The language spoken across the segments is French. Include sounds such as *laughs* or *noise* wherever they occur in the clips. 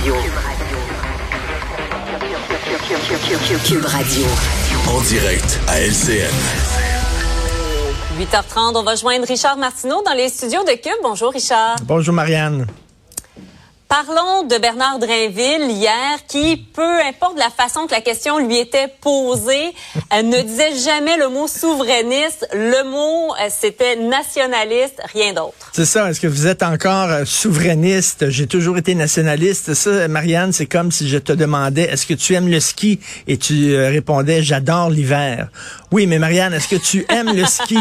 Radio. Cube Radio. En direct à LCN. 8h30, on va joindre Richard Martineau dans les studios de Cube. Bonjour Richard. Bonjour Marianne. Parlons de Bernard Drainville hier, qui, peu importe la façon que la question lui était posée, euh, ne disait jamais le mot souverainiste. Le mot, euh, c'était nationaliste, rien d'autre. C'est ça. Est-ce que vous êtes encore euh, souverainiste? J'ai toujours été nationaliste. Ça, Marianne, c'est comme si je te demandais, est-ce que tu aimes le ski? Et tu répondais, j'adore l'hiver. Oui, mais Marianne, est-ce que tu aimes le ski?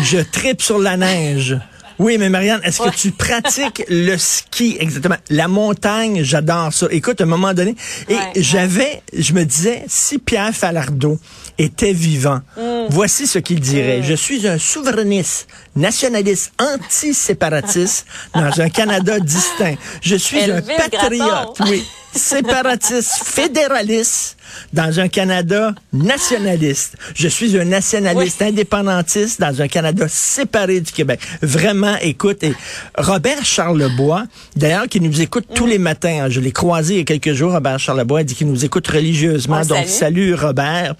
Je tripe sur la neige. Oui, mais Marianne, est-ce que tu pratiques le ski? Exactement? La montagne, j'adore ça. Écoute, à un moment donné, et j'avais, je me disais, si Pierre Falardeau était vivant, mm. voici ce qu'il dirait. Mm. Je suis un souverainiste, nationaliste, anti-séparatiste dans un Canada distinct. Je suis un patriote, oui, *laughs* séparatiste, fédéraliste dans un Canada nationaliste. Je suis un nationaliste indépendantiste dans un Canada séparé du Québec. Vraiment, écoute, Robert Charlebois, d'ailleurs, qui nous écoute tous les matins, hein, je l'ai croisé il y a quelques jours, Robert Charlebois, il dit qu'il nous écoute religieusement. donc, salut Robert.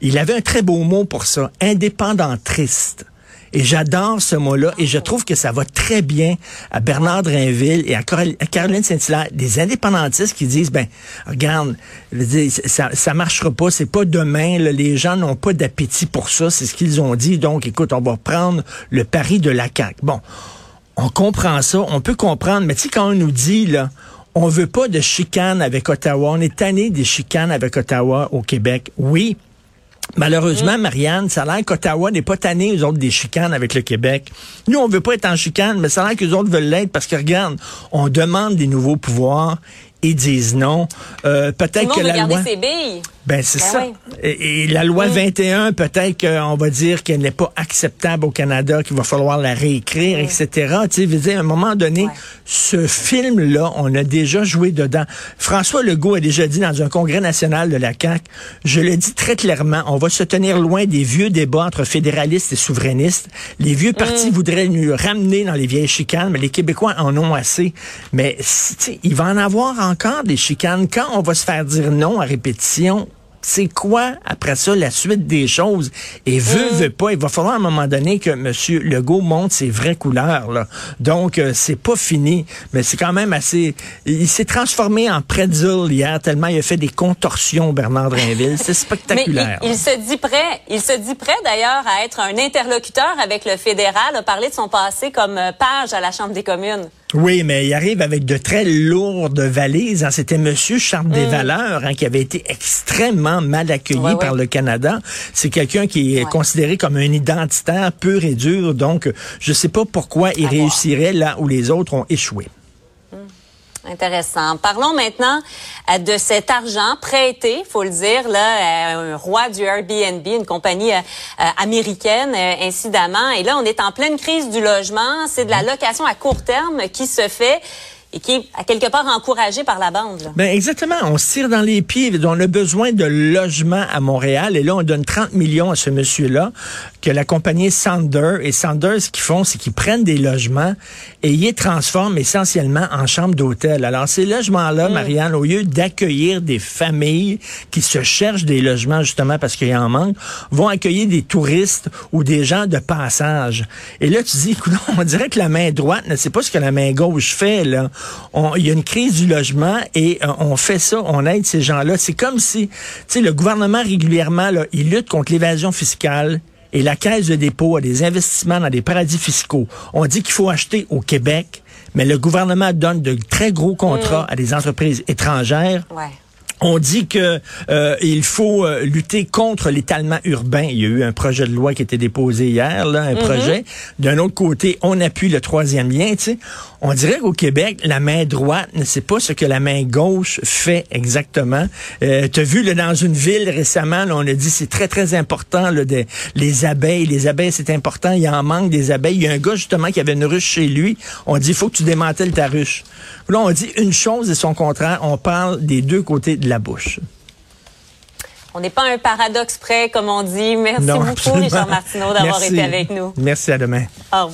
Il avait un très beau mot pour ça, indépendantriste. Et j'adore ce mot-là et je trouve que ça va très bien à Bernard Drinville et à, Caroline Saint-Hilaire, des indépendantistes qui disent, ben, regarde, ça, ça marchera pas, c'est pas demain, les gens n'ont pas d'appétit pour ça, c'est ce qu'ils ont dit. Donc, écoute, on va prendre le pari de la CAQ. Bon, on comprend ça, on peut comprendre, mais tu sais, quand on nous dit, là, on veut pas de chicane avec Ottawa, on est tanné des chicanes avec Ottawa au Québec. Oui, Malheureusement. Marianne, ça a l'air qu'Ottawa n'est pas tanné, eux autres, des chicanes avec le Québec. Nous, on veut pas être en chicane, mais ça a l'air qu'eux autres veulent l'être parce que, regarde, on demande des nouveaux pouvoirs ils disent non. Euh, peut-être que la loi... Ses billes. Ben c'est ben ça. Et, la loi 21, peut-être qu'on va dire qu'elle n'est pas acceptable au Canada, qu'il va falloir la réécrire, etc. Tu sais, dire, à un moment donné, ce film-là, on a déjà joué dedans. François Legault a déjà dit dans un congrès national de la CAQ, je le dis très clairement, on va se tenir loin des vieux débats entre fédéralistes et souverainistes. Les vieux partis mm. voudraient nous ramener dans les vieilles chicanes, mais les Québécois en ont assez. Mais il va en avoir encore des chicanes. Quand on va se faire dire non à répétition, c'est quoi, après ça, la suite des choses? Et veut, mm. veut pas, il va falloir à un moment donné que M. Legault monte ses vraies couleurs. Là. Donc, euh, c'est pas fini, mais c'est quand même assez... Il s'est transformé en pretzel hier, tellement il a fait des contorsions, Bernard Drinville. C'est *laughs* spectaculaire. il, se dit prêt, il se dit prêt d'ailleurs à être un interlocuteur avec le fédéral, a parlé de son passé comme euh, page à la Chambre des communes. Oui, mais il arrive avec de très lourdes valises. Hein. C'était Monsieur Charles mm. Desvaleurs hein, qui avait été extrêmement mal accueilli par le Canada. C'est quelqu'un qui est considéré comme un identitaire pur et dur. Donc, je ne sais pas pourquoi il réussirait là où les autres ont échoué. Intéressant. Parlons maintenant euh, de cet argent prêté, faut le dire, là, euh, un roi du Airbnb, une compagnie euh, américaine, incidemment. Et là, on est en pleine crise du logement. C'est de la location à court terme qui se fait et qui est à quelque part encouragé par la bande. Ben exactement, on se tire dans les pieds. On a besoin de logements à Montréal et là on donne 30 millions à ce monsieur-là que la compagnie Sander et Sander ce qu'ils font c'est qu'ils prennent des logements et ils les transforment essentiellement en chambres d'hôtel. Alors ces logements-là, mm. Marianne, au lieu d'accueillir des familles qui se cherchent des logements justement parce qu'il y en manque, vont accueillir des touristes ou des gens de passage. Et là tu dis, écoute, *laughs* on dirait que la main droite ne sait pas ce que la main gauche fait là il y a une crise du logement et euh, on fait ça, on aide ces gens-là. C'est comme si, tu sais, le gouvernement régulièrement, là, il lutte contre l'évasion fiscale, et la Caisse de dépôt a des investissements dans des paradis fiscaux. On dit qu'il faut acheter au Québec, mais le gouvernement donne de très gros contrats mm. à des entreprises étrangères. Ouais. On dit que euh, il faut euh, lutter contre l'étalement urbain. Il y a eu un projet de loi qui a été déposé hier, là, un mm-hmm. projet. D'un autre côté, on appuie le troisième lien. Tu sais. On dirait qu'au Québec, la main droite ne sait pas ce que la main gauche fait exactement. Euh, tu as vu là, dans une ville récemment, là, on a dit c'est très très important là, de, les abeilles. Les abeilles c'est important. Il y en manque des abeilles. Il y a un gars justement qui avait une ruche chez lui. On dit il faut que tu démantèles ta ruche. Là on dit une chose et son contraire. On parle des deux côtés de la bouche. On n'est pas un paradoxe près, comme on dit. Merci beaucoup, Richard Martineau, d'avoir été avec nous. Merci, à demain. Au revoir.